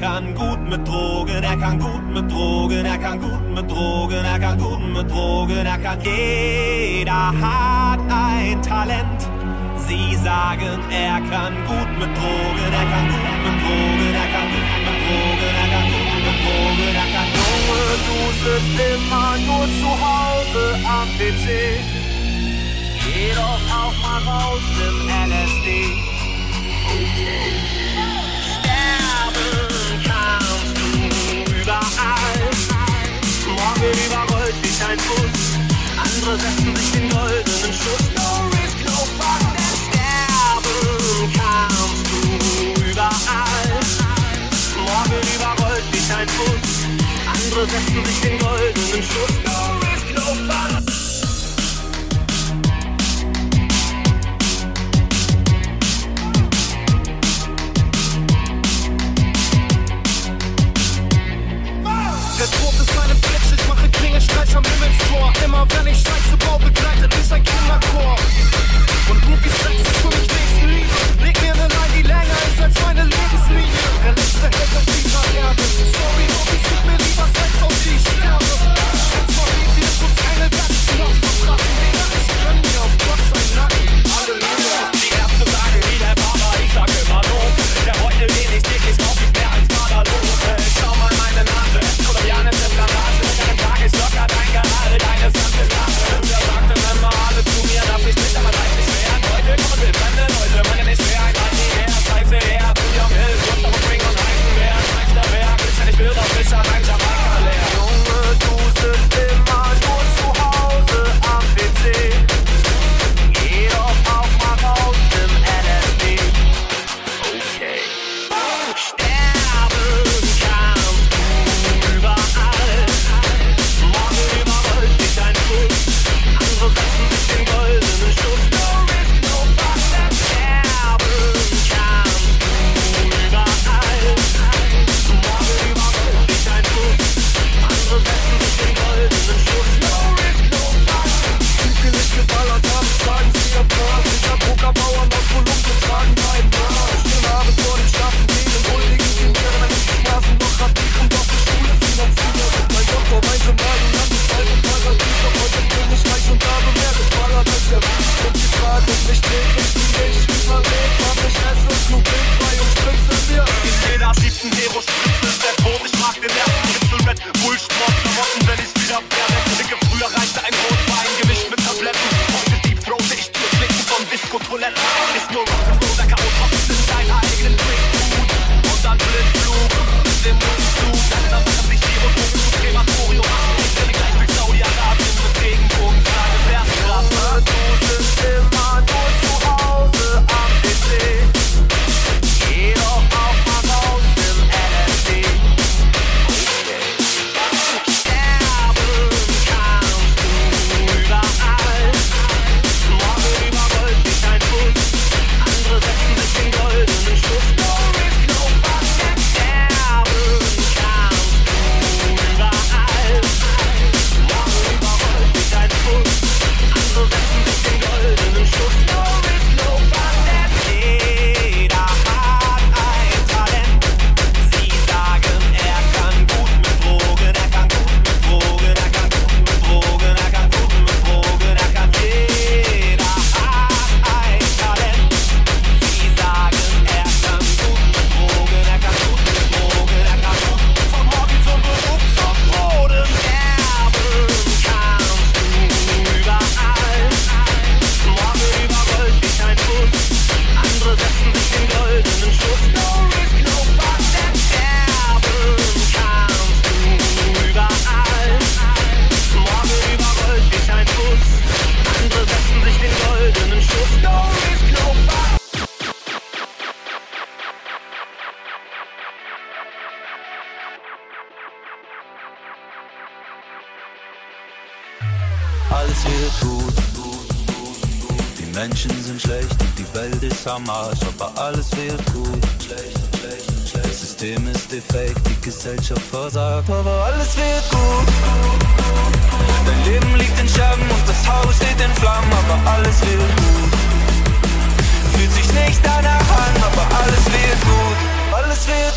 kann gut mit Drogen, er kann gut mit Drogen, er kann gut mit Drogen, er kann gut mit Drogen, er kann jeder hat ein Talent. Sie sagen, er kann gut mit Drogen, er kann gut mit Drogen, er kann gut mit Drogen, er kann gut mit Drogen, er kann Junge, du sitzt immer nur zu Hause am PC. Geh doch auch mal raus im LSD. Okay. durch ein Andere setzen sich den goldenen Schuss. No risk, no fun, denn sterben kannst du überall. Morgen überrollt dich ein Bus. Andere setzen sich den goldenen Schuss. No risk, no fun. Schlag am Himmelstor. Immer wenn ich scheiße Bau, begleitet ist ein Kinderchor. Und Groupies Sex ist für mich nächsten Nächstenliebe. Leg mir ne Line, die länger ist als meine Lebenslinie. Er liegt, der hält auf die Marsch, aber alles wird gut. Das System ist defekt, die Gesellschaft versagt, aber alles wird gut. Dein Leben liegt in Scherben und das Haus steht in Flammen, aber alles wird gut. Fühlt sich nicht danach an, aber alles wird gut. Alles wird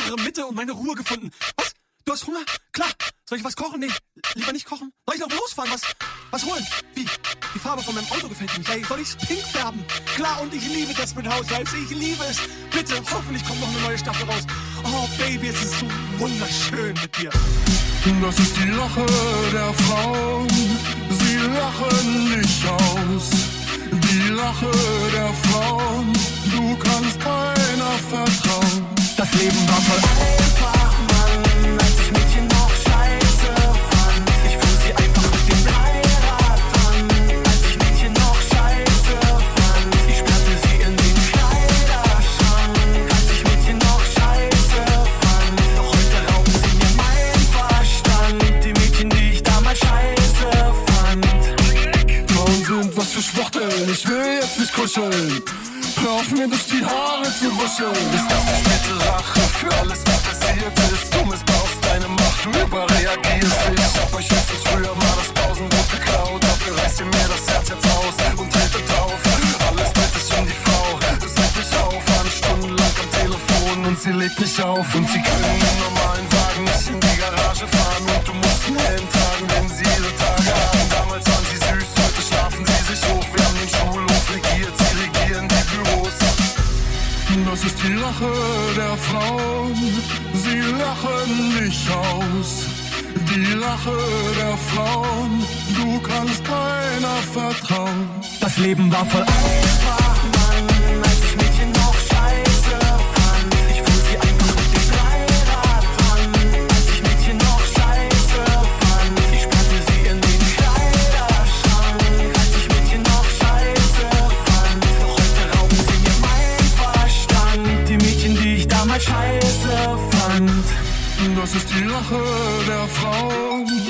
innere Mitte und meine Ruhe gefunden. Was? Du hast Hunger? Klar. Soll ich was kochen? Nee, lieber nicht kochen. Soll ich noch losfahren? Was, was holen? Wie? Die Farbe von meinem Auto gefällt mir nicht. Hey, soll ich's pink färben? Klar, und ich liebe mit Housewives. Ich liebe es. Bitte, hoffentlich kommt noch eine neue Staffel raus. Oh, Baby, es ist so wunderschön mit dir. Das ist die Lache der Frauen, sie lachen nicht aus. Die Lache der Frauen, du kannst keiner vertrauen. Das Leben war voll einfach, Mann, als ich Mädchen noch scheiße fand. Ich fuhr sie einfach mit dem Dreirad an. Als ich Mädchen noch scheiße fand. Ich sperrte sie in den Kleiderschrank. Als ich Mädchen noch scheiße fand. Doch heute rauben sie mir meinen Verstand. Die Mädchen, die ich damals scheiße fand. Frauen was für Schwachteln, ich will jetzt nicht kuscheln. Hör auf mir durch die Haare zu wuscheln. Ist das nicht nette Rache für alles, was passiert ist? Du missbrauchst deine Macht, du überreagierst. Ich hab euch höchstens früher mal das Pausenbrot geklaut. Dafür reißt ihr mir das Herz jetzt aus und tretet drauf. Alles dreht sich um die Frau, das hält mich auf. Eine Stunde lang am Telefon und sie legt mich auf. Und sie können im normalen Wagen nicht in die Garage fahren. Und du musst einen Helm Lache der Frauen, sie lachen dich aus. Die Lache der Frauen, du kannst keiner vertrauen. Das Leben war voll einfach, Mann, als ich Mädchen noch das ist die Rache der Frauen.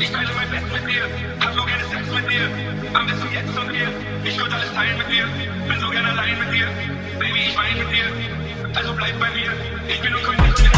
Ich teile mein Bett mit dir, hab so gerne Sex mit dir. Am besten jetzt und hier. Ich würde alles teilen mit dir, bin so gerne allein mit dir. Baby, ich weine mit dir, also bleib bei mir. Ich bin unkönig.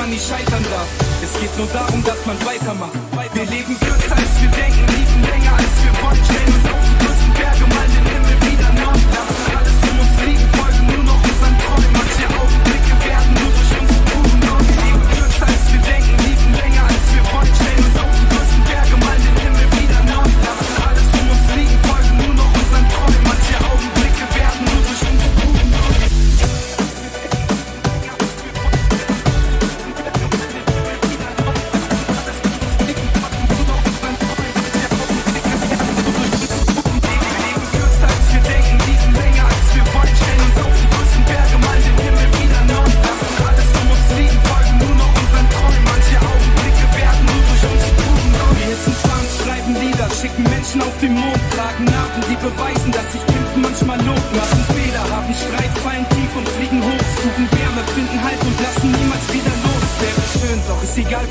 man nicht scheitern darf. Es geht nur darum, dass man weitermacht. Wir leben kürzer als wir denken, lieben länger als wir wollen, stellen uns auf die größten Berge mal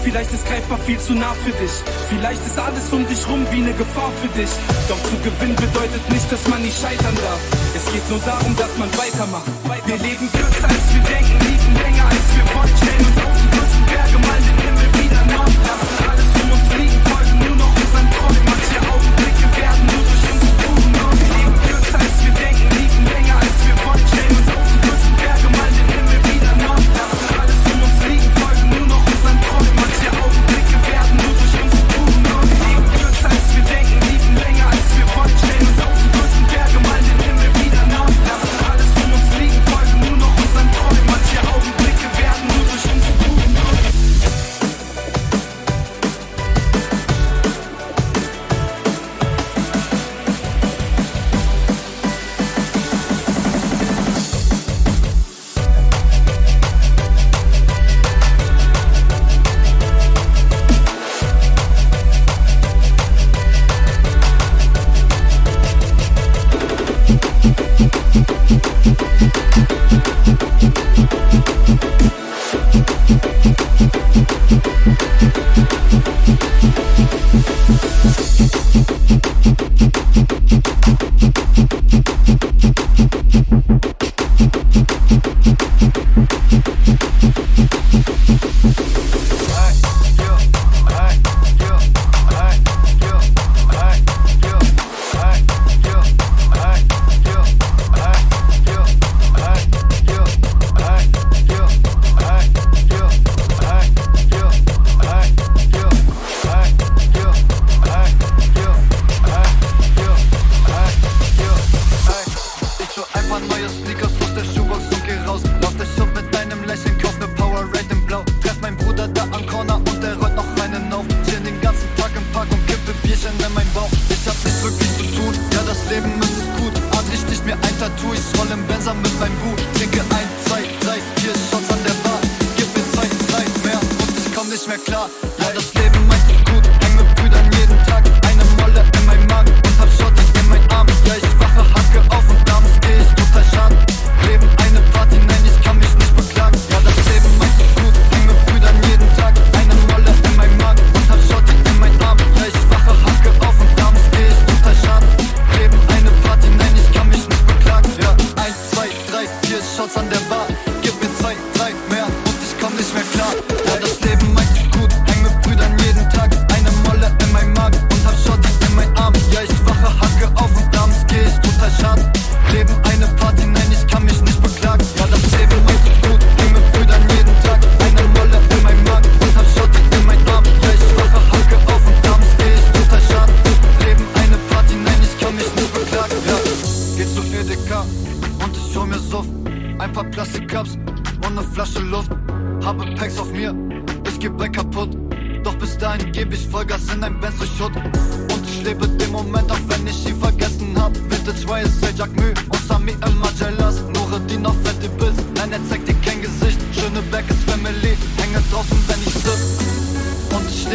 Vielleicht ist greifbar viel zu nah für dich. Vielleicht ist alles um dich rum wie eine Gefahr für dich. Doch zu gewinnen bedeutet nicht, dass man nicht scheitern darf. Es geht nur darum, dass man weitermacht. Wir leben kürzer als wir denken, liegen länger als wir wollen. Stellen uns auf die Berge, mal den Himmel.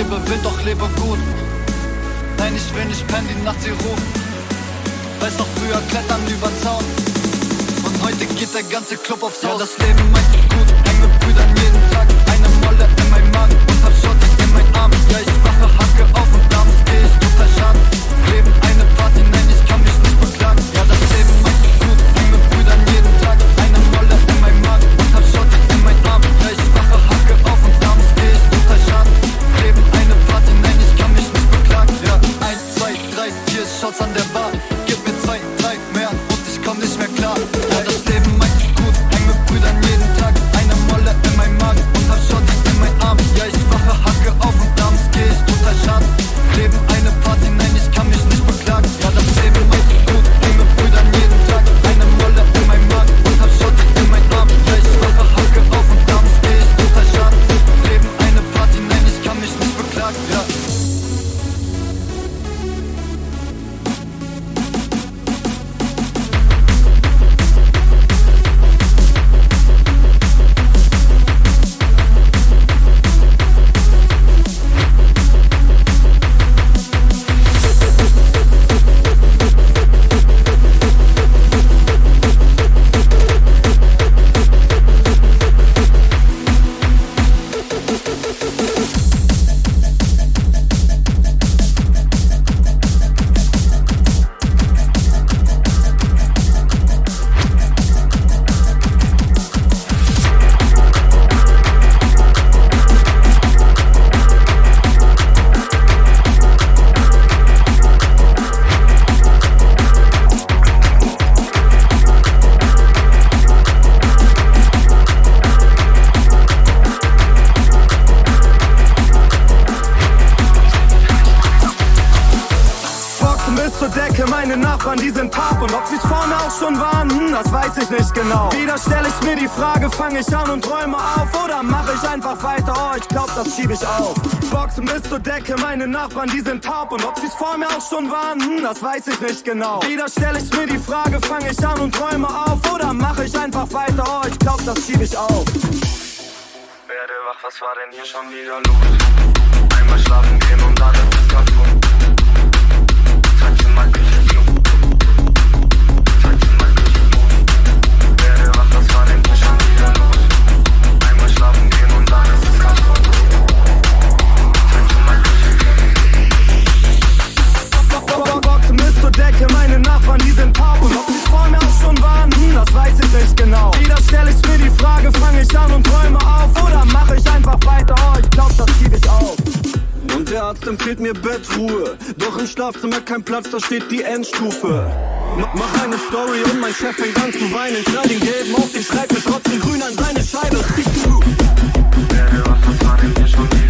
lebe, will doch Lebergut. Nein, ich will nicht pennen, die Nacht sie ruft. Weiß noch früher klettern über Zaun. Und heute geht der ganze Club aufs Haus. Ja, das Leben meint ich gut, eng mit Brüdern jeden Tag. Eine Molle in meinem Magen und hab Schotter in meinen Arm. Ja, ich wache einfach weiter, oh, ich glaub, das schieb ich auf. Boxen bis zur Decke, meine Nachbarn, die sind taub. Und ob sie's vor mir auch schon waren, hm, das weiß ich nicht genau. Wieder stelle ich mir die Frage, fange ich an und räume auf. Oder mache ich einfach weiter, oh, ich glaub, das schieb ich auf. Werde wach, was war denn hier schon wieder los? Einmal schlafen gehen und dann ist es kaputt. ich genau? Wieder stell ich mir die Frage, fange ich an und träume auf oder mache ich einfach weiter? Oh, ich glaub, das gebe ich auf. Und der Arzt empfiehlt mir Bettruhe. Doch im Schlafzimmer kein Platz, da steht die Endstufe. M mach eine Story und mein Chef fängt an zu weinen. Knall den gelben auf den Schreibtisch, trotzdem grün an seine Scheibe. Riech du. Werde was, das war denn?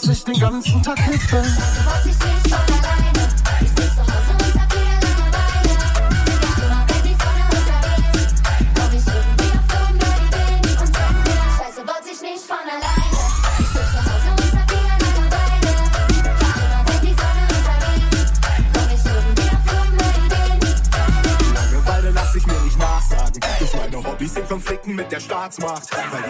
dass ich den ganzen Tag kiffe.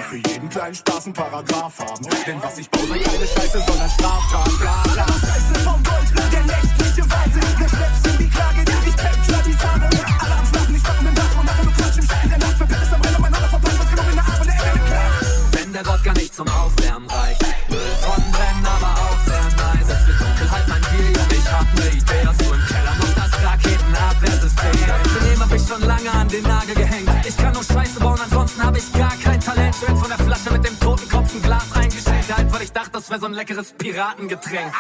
Für jeden kleinen Spaß einen Paragraph haben. Denn was ich baue, sind keine Scheiße, sondern Straftaten. Bla, Scheiße vom Gold, der nächtliche Weise. Der Schleps in die Klage, der dich kennt, klar die Sahne. Alle am Schlafen, ich stoppen im Dach und machen nur Quatsch im Stein. Der Nacht verpennt ist am Rennen, mein Aller verpasst, was genommen in der Abend, der Ende Wenn der Gott gar nicht zum Aufwärmen reicht. so ein leckeres Piratengetränk.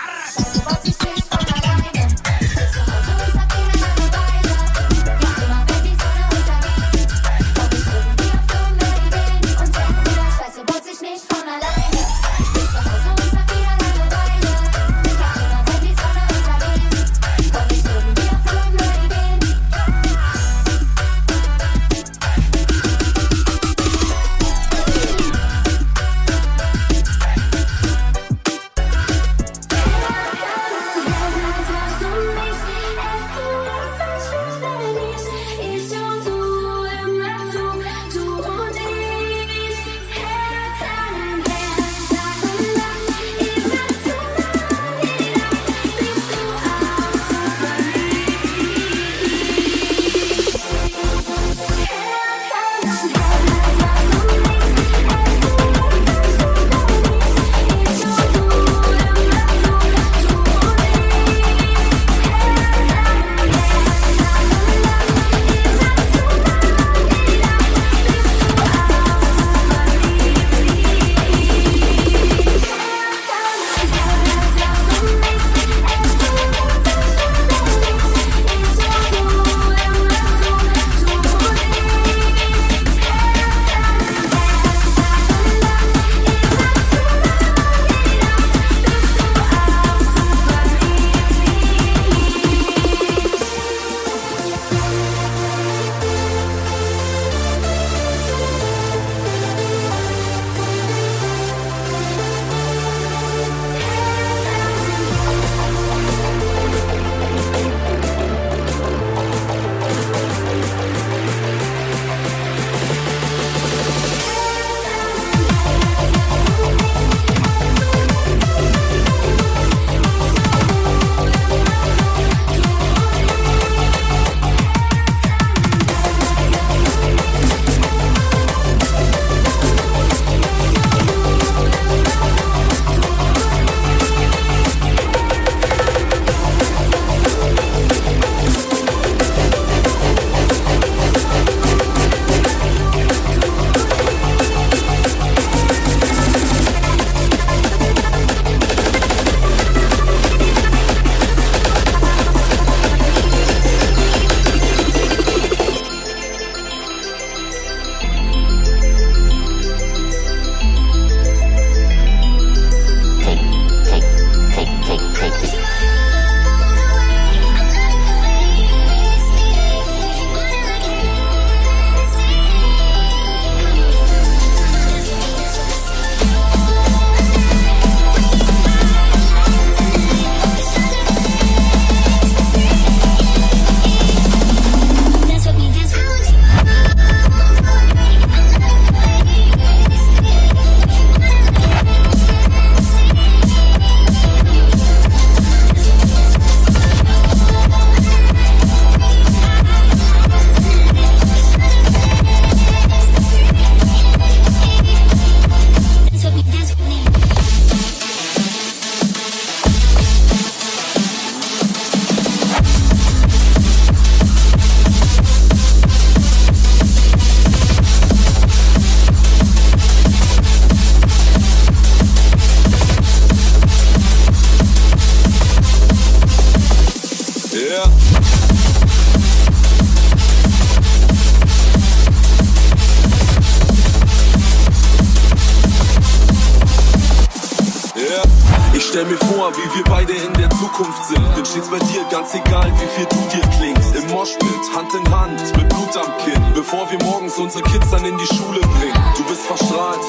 Stell mir vor, wie wir beide in der Zukunft sind. Bin stets bei dir, ganz egal, wie viel du dir klingst. Im Moshpit, Hand in Hand, mit Blut am Kinn. Bevor wir morgens unsere Kids dann in die Schule bringen. Du bist verstrahlt,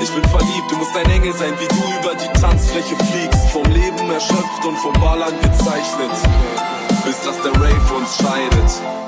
ich bin verliebt. Du musst ein Engel sein, wie du über die Tanzfläche fliegst. Vom Leben erschöpft und vom Ballern gezeichnet. Bis dass der Rave uns scheidet.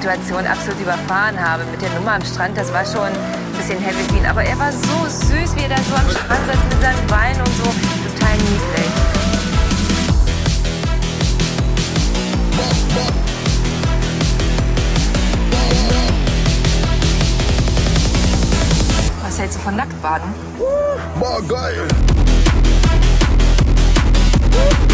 Situation absolut überfahren habe. Mit der Nummer am Strand, das war schon ein bisschen heavy für ihn. Aber er war so süß, wie er da so am Strand saß mit seinen Beinen und so. Total niedlich. Was hältst du von Nacktbaden? War geil. Nochmal,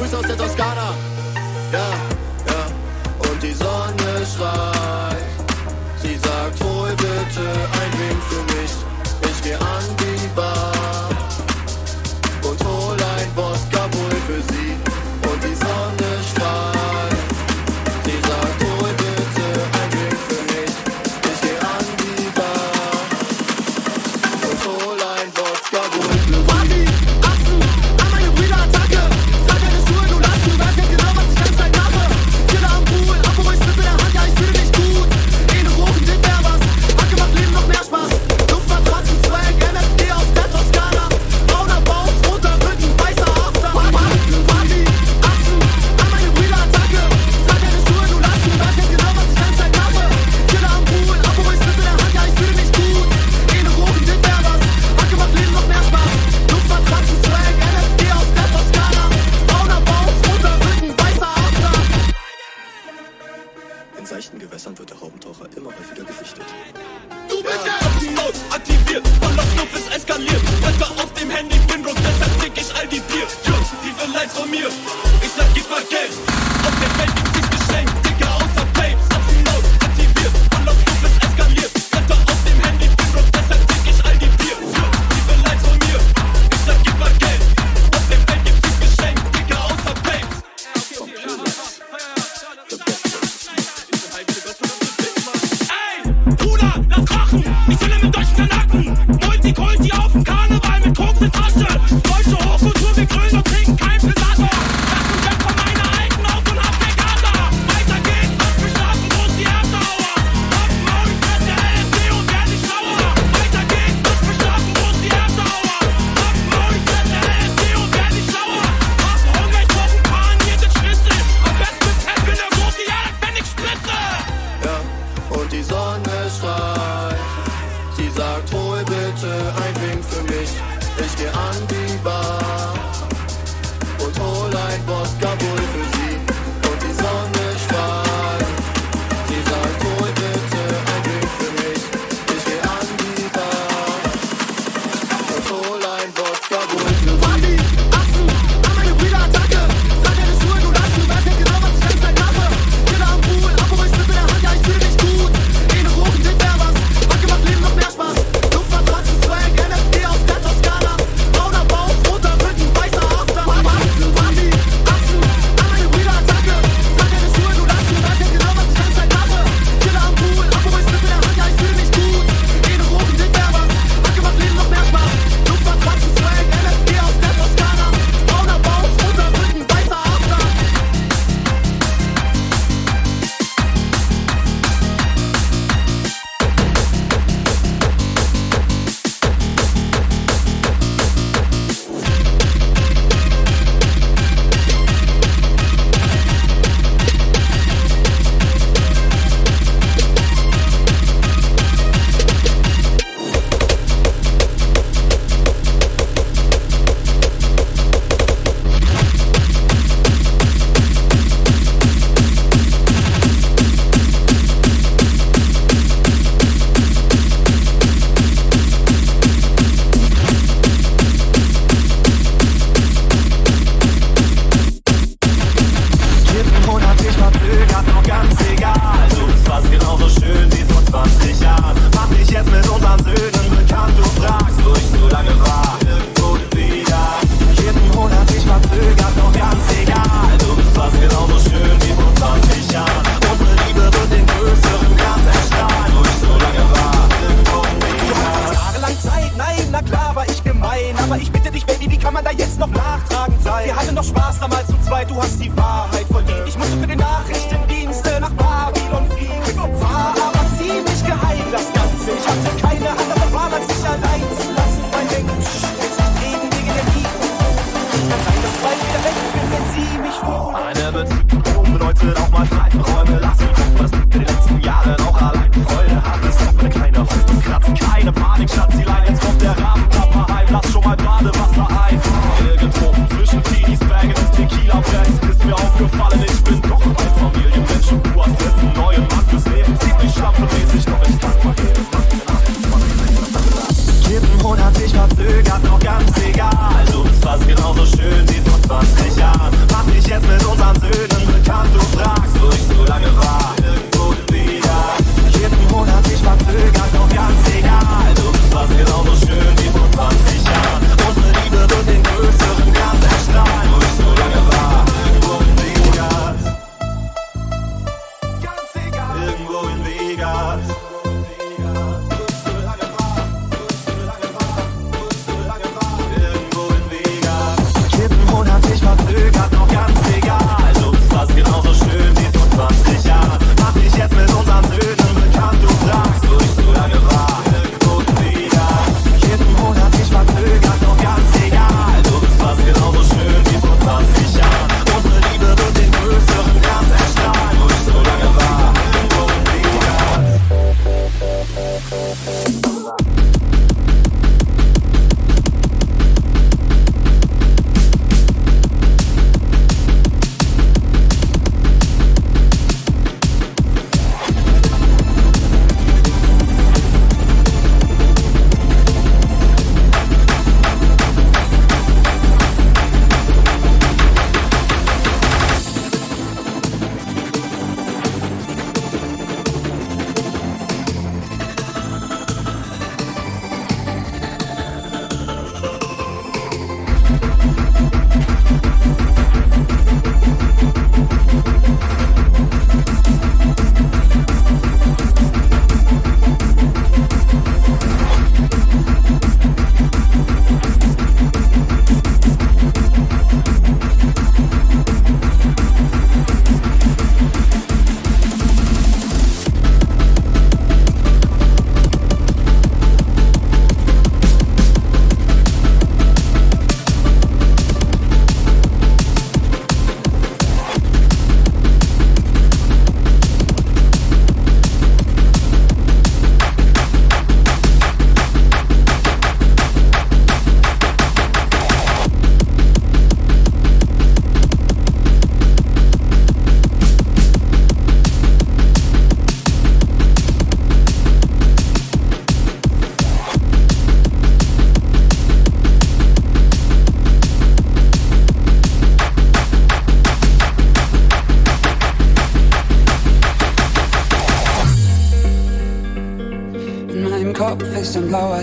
Grüße aus der Toskana. Ja, ja. Und die Sonne schreit. Sie sagt, hol bitte ein Wink für mich. Ich geh an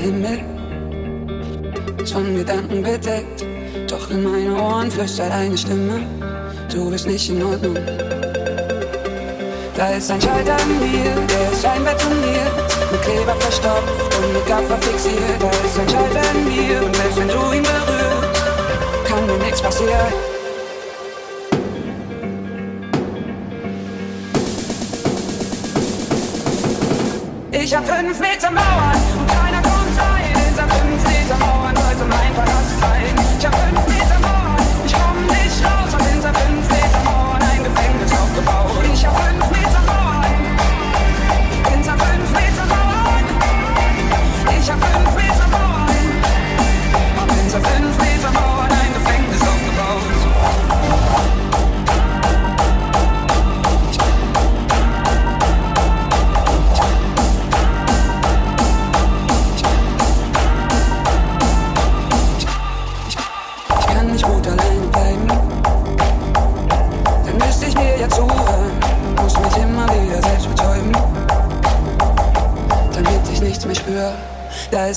Himmel ist von Gedanken bedeckt. Doch in meine Ohren flüstert eine Stimme, du bist nicht in Ordnung. Da ist ein Schalter in mir, der ist scheinbar mir Mit Kleber verstopft und mit Gaffer fixiert. Da ist ein Schalter in mir und selbst wenn du ihn berührst, kann mir nichts passieren. Ich hab fünf Meter Mauer.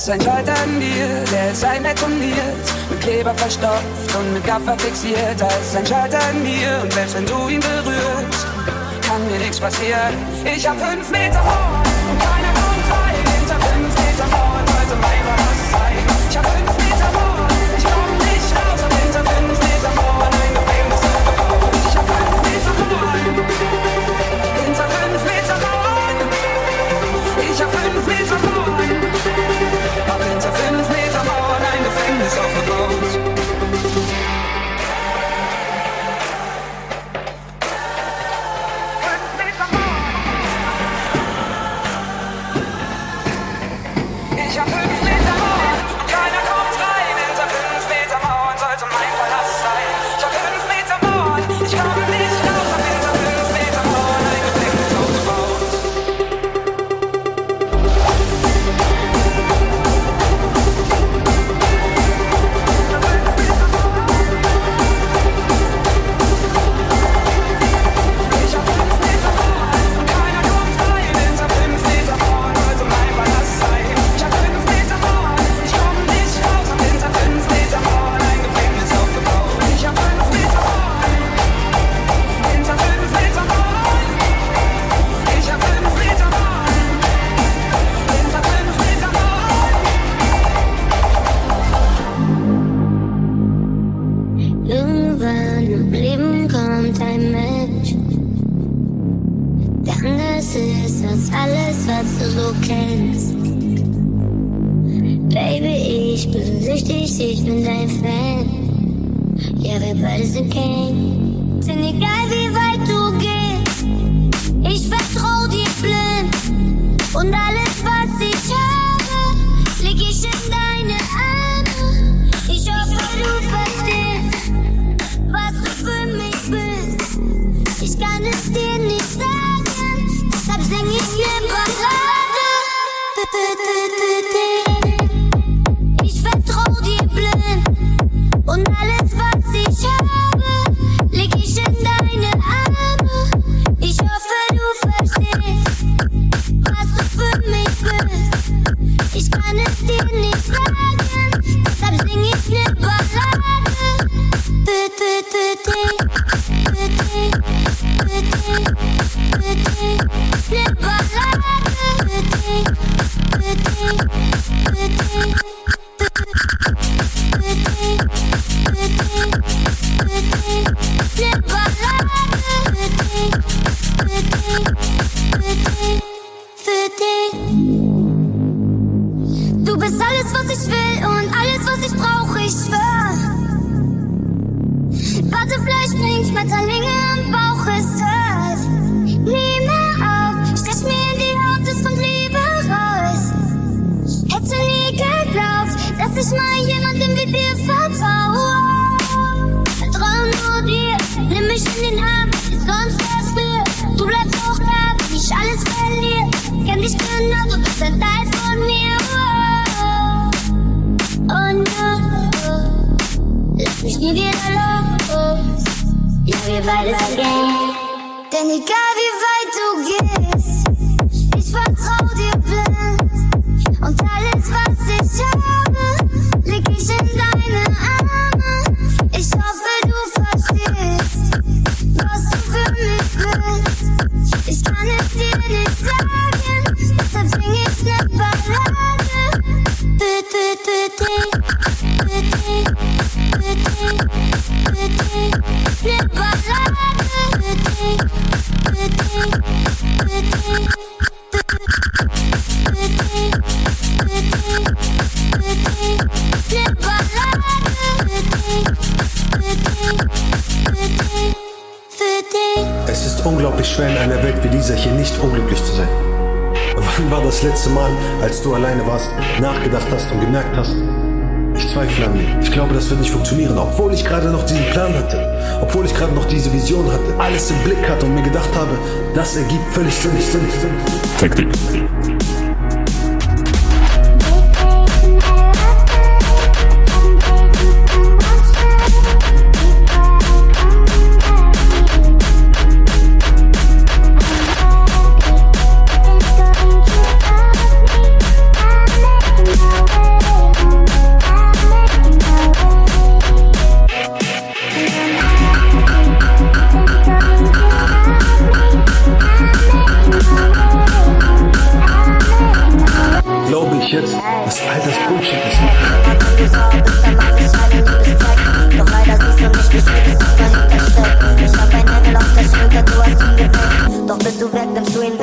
ist ein Schalt an dir, der ist ein einbetoniert, mit Kleber verstopft und mit Gaffer fixiert. Da ist ein Schalt an dir und selbst wenn du ihn berührst, kann mir nichts passieren. Ich hab fünf Meter vor und keiner kommt rein. Hinter fünf Meter vor und heute mein was zeigen. Ich hab fünf Meter getan hatte. Obwohl ich gerade noch diese Vision hatte, alles im Blick hatte und mir gedacht habe, das ergibt völlig Sinn, Sinn, Sinn. Taktik. all das Bullshit ist nicht. Ich Frau bist, dann mach ich meine Liebeszeit. Doch leider siehst du mich nicht, wie das dahinter steckt. Ich hab ein Engel auf der Schulter, du hast ihn geweckt. Doch bist du weg, nimmst du ihn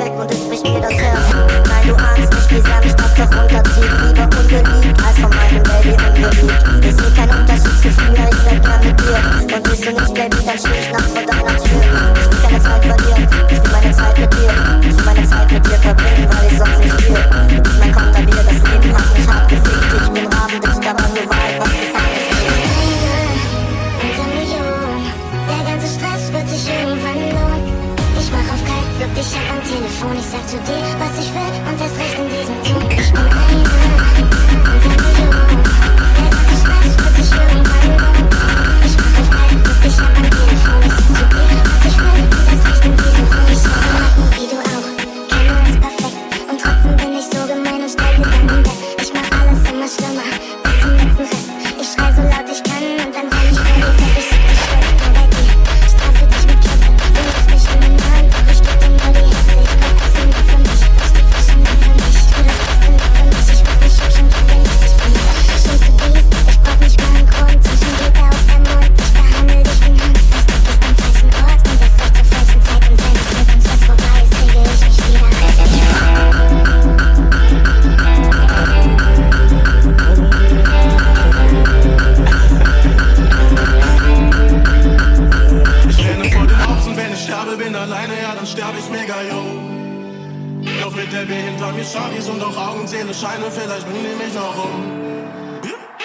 und auch Augen, Seele, Scheine, vielleicht bringen die mich noch um.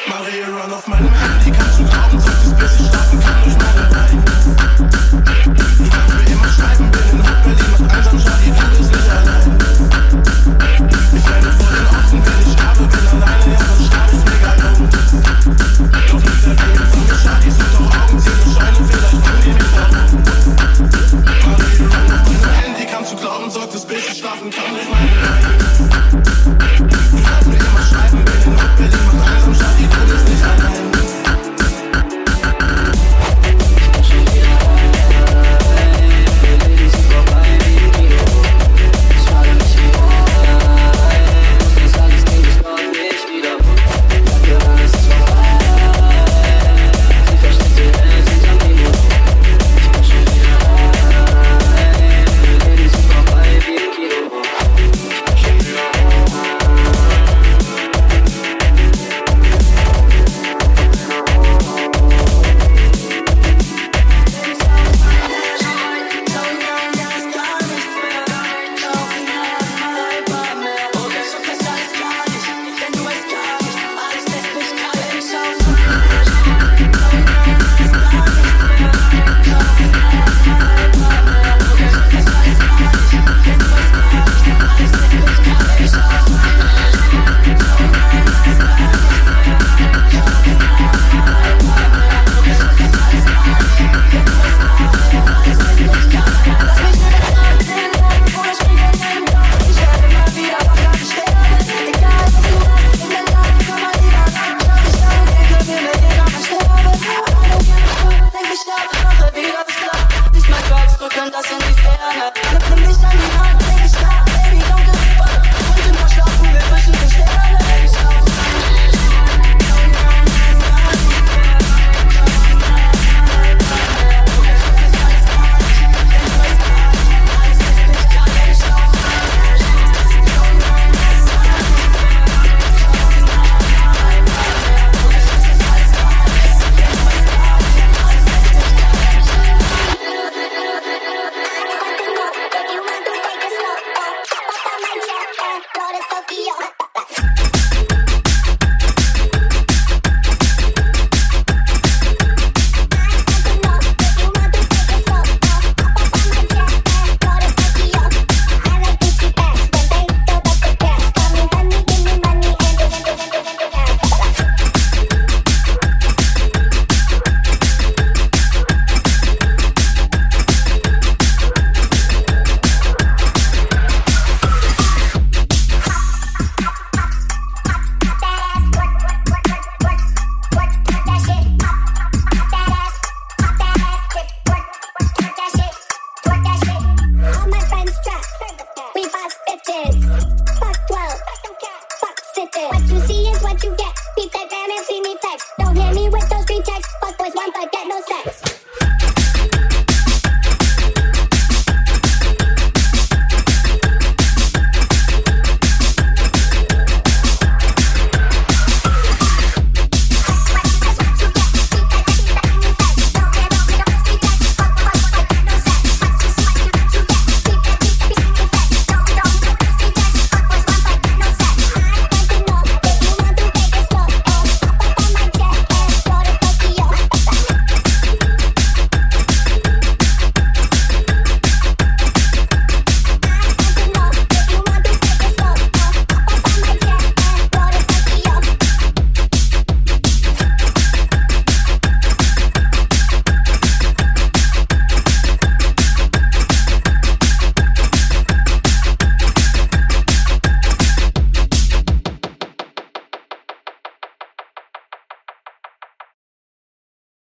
Marie Run auf meinem Handy, kannst du glauben, sagt es, bis ich schlafen kann durch meine Weine. Du kannst mir immer schreiben, bin in Hut, Berlin, macht einsam, Charlie, du bist nicht allein. Ich werde vor den Außen, wenn ich sterbe, bin alleine, ja, dann sterbe ich mega jung. Doch der Welt von mir, Charlie, sind doch Augen,